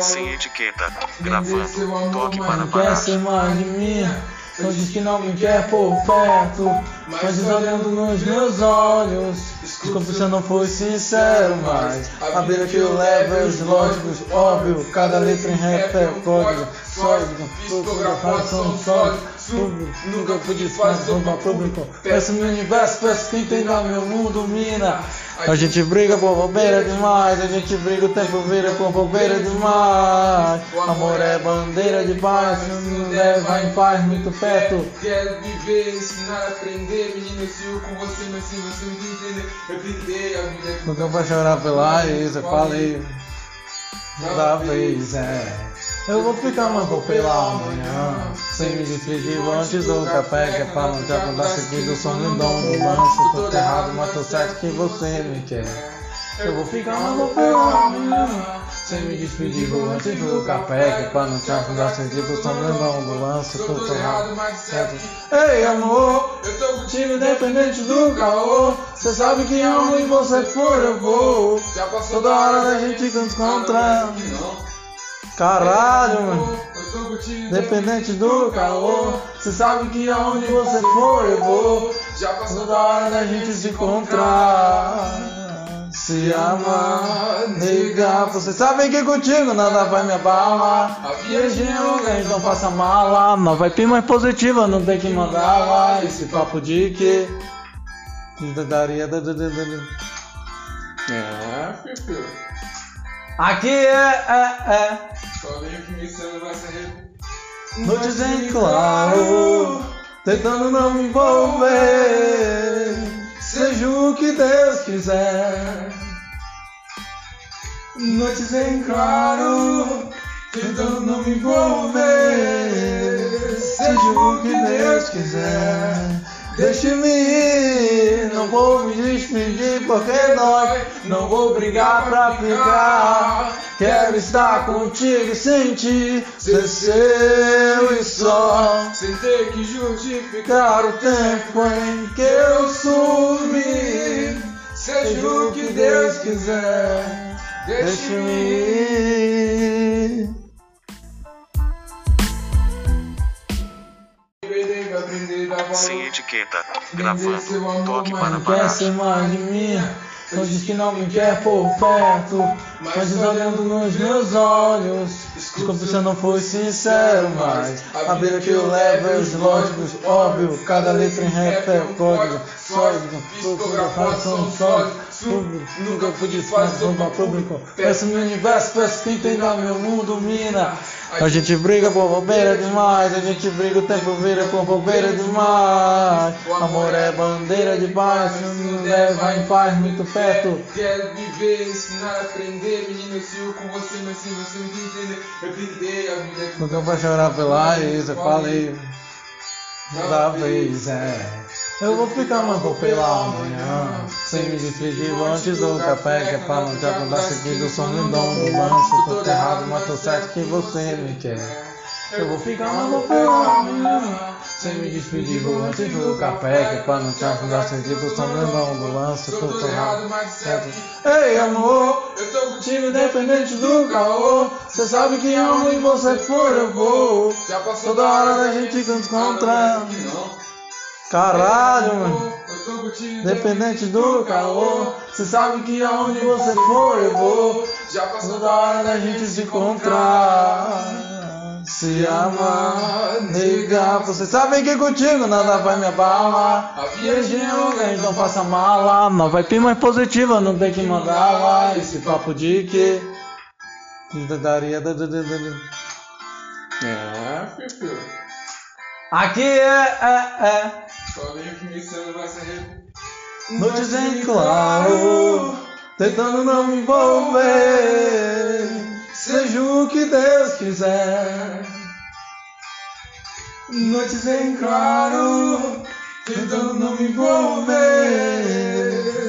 Sem etiqueta, gravando, toque para parar. ser mais de mim. Só diz que não me quer por perto Mas olhando nos meus olhos Desculpe se eu não fui sincero Mas a vida que eu levo é os lógicos Óbvio, cada letra em rap é código Sólido, fotografado sólido Nunca fui desfazer para público Peço no universo, peço quem tem no meu mundo mina. A gente briga por bobeira demais, a gente briga o tempo vira por bobeira demais. Amor é bandeira de paz, nos leva em paz muito perto. Quero viver, ensinar, aprender, menino, eu sigo com você, mas se você não entender, eu gritei a vida é Nunca vai chorar pela eu falei da vez, é. Eu vou ficar manco pela manhã, sem me despedir antes do café, que é pra não te acordar seguido, lindão do lance, tô errado, mas tô certo que você me quer. Eu vou ficar manco pela manhã, sem me despedir vou antes do café, que é pra não te acordar seguido, lindão do lance, Tô errado, mas certo. Ei amor, Eu tô contigo, independente do caô, cê sabe que aonde você for eu vou. já passou Toda hora da gente se encontrar. Caralho, mano. Independente do caô, cê sabe que aonde você for eu vou. já passou Toda hora da gente se encontrar. Se amar, nega, você sabe que contigo nada vai me abalar. A Viagem é longa, então faça mala. Não vai ter mais positiva, não tem que mandar lá. Esse papo de que. Daria. da- da- da- da- É. Aqui é, é, é. Só em claro, tentando não me envolver. Seja o que Deus quiser. Noites em claro, tentando não me envolver. Seja o que Deus quiser. Deixe-me ir, não vou me despedir porque dói. Não vou brigar pra ficar. Quero estar contigo e sentir ser seu e só. Sem ter que justificar. Ficar o tempo em que eu sumi. Seja o que Deus quiser. Deixe-me ir. Sem etiqueta, gravando, toque para parar. ser mais de mim. Só diz que não me quer por perto. Mas diz olhando nos meus olhos. Desculpe se eu não fui sincero, mas a vida que eu levo é os lógicos, óbvio. Cada letra em rap é código. Sólido, fotografado são sólidos. Nunca fui desfazer para público. Peço no universo, peço quem tem no meu mundo, mina. A gente briga por bobeira demais, a gente briga o tempo vira por bobeira demais. Amor é bandeira de paz, nos leva em paz muito perto. Quero viver, ensinar, aprender, menino, eu sigo com você, mas se você não entender, eu gritei a vida é Nunca vai chorar pela eu falei da vez, é. Eu vou ficar manco pela manhã, sem me despedir vou antes do café, que é pra não te acordar seguido, lindão do lance, tô errado, mas tô certo que você me quer. Eu vou ficar manco pela manhã, sem me despedir vou antes do café, que é pra não te eu sou lindão do lance, Tô tô errado, mas certo. certo. Ei amor, Eu tô contigo, Time independente do caô, cê sabe que aonde você for eu vou. já passou Toda hora da gente se encontrar. Caralho, mano. Independente do caô, cê sabe que aonde você for eu vou. já passou Toda hora da gente se encontrar. Se amar, nega, você sabe que contigo nada vai me abalar. A Viagem é longa, então faça mala. Não vai ter mais positiva, não tem que mandar lá. Esse papo de que. Daria. da- da- da- da- da- É, Fifi. Aqui é, é, é. Só venho que vai Noites em claro, tentando não me envolver. Seja o que Deus quiser. Noites em claro, tentando não me envolver.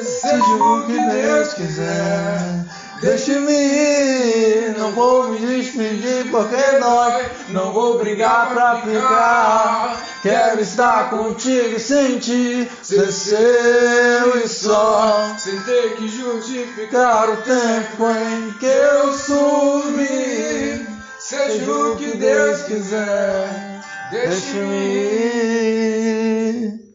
Seja o que Deus quiser. Deixe-me ir, não vou me despedir porque dói. Não vou brigar pra ficar. Quero estar contigo e sentir ser seu e só. Sem ter que justificar. Ficar o tempo em que eu sumi. Seja o que Deus quiser. Deixe-me ir.